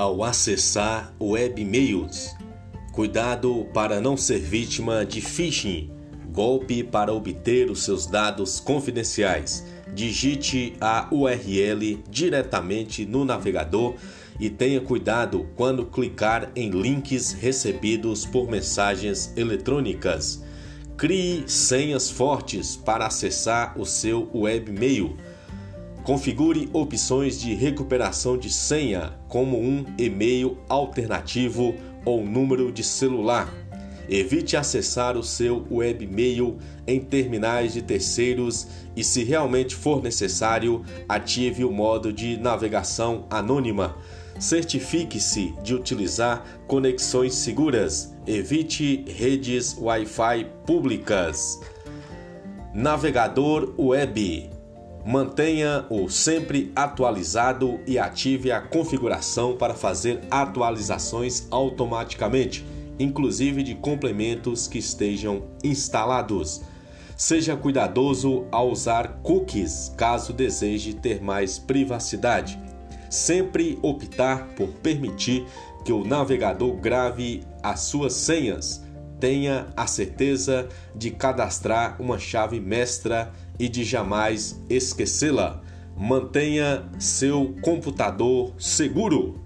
ao acessar web-mails. Cuidado para não ser vítima de phishing, golpe para obter os seus dados confidenciais. Digite a URL diretamente no navegador e tenha cuidado quando clicar em links recebidos por mensagens eletrônicas. Crie senhas fortes para acessar o seu webmail. Configure opções de recuperação de senha, como um e-mail alternativo ou número de celular. Evite acessar o seu webmail em terminais de terceiros e, se realmente for necessário, ative o modo de navegação anônima. Certifique-se de utilizar conexões seguras. Evite redes Wi-Fi públicas. Navegador web. Mantenha-o sempre atualizado e ative a configuração para fazer atualizações automaticamente, inclusive de complementos que estejam instalados. Seja cuidadoso ao usar cookies caso deseje ter mais privacidade sempre optar por permitir que o navegador grave as suas senhas. Tenha a certeza de cadastrar uma chave mestra e de jamais esquecê-la. Mantenha seu computador seguro.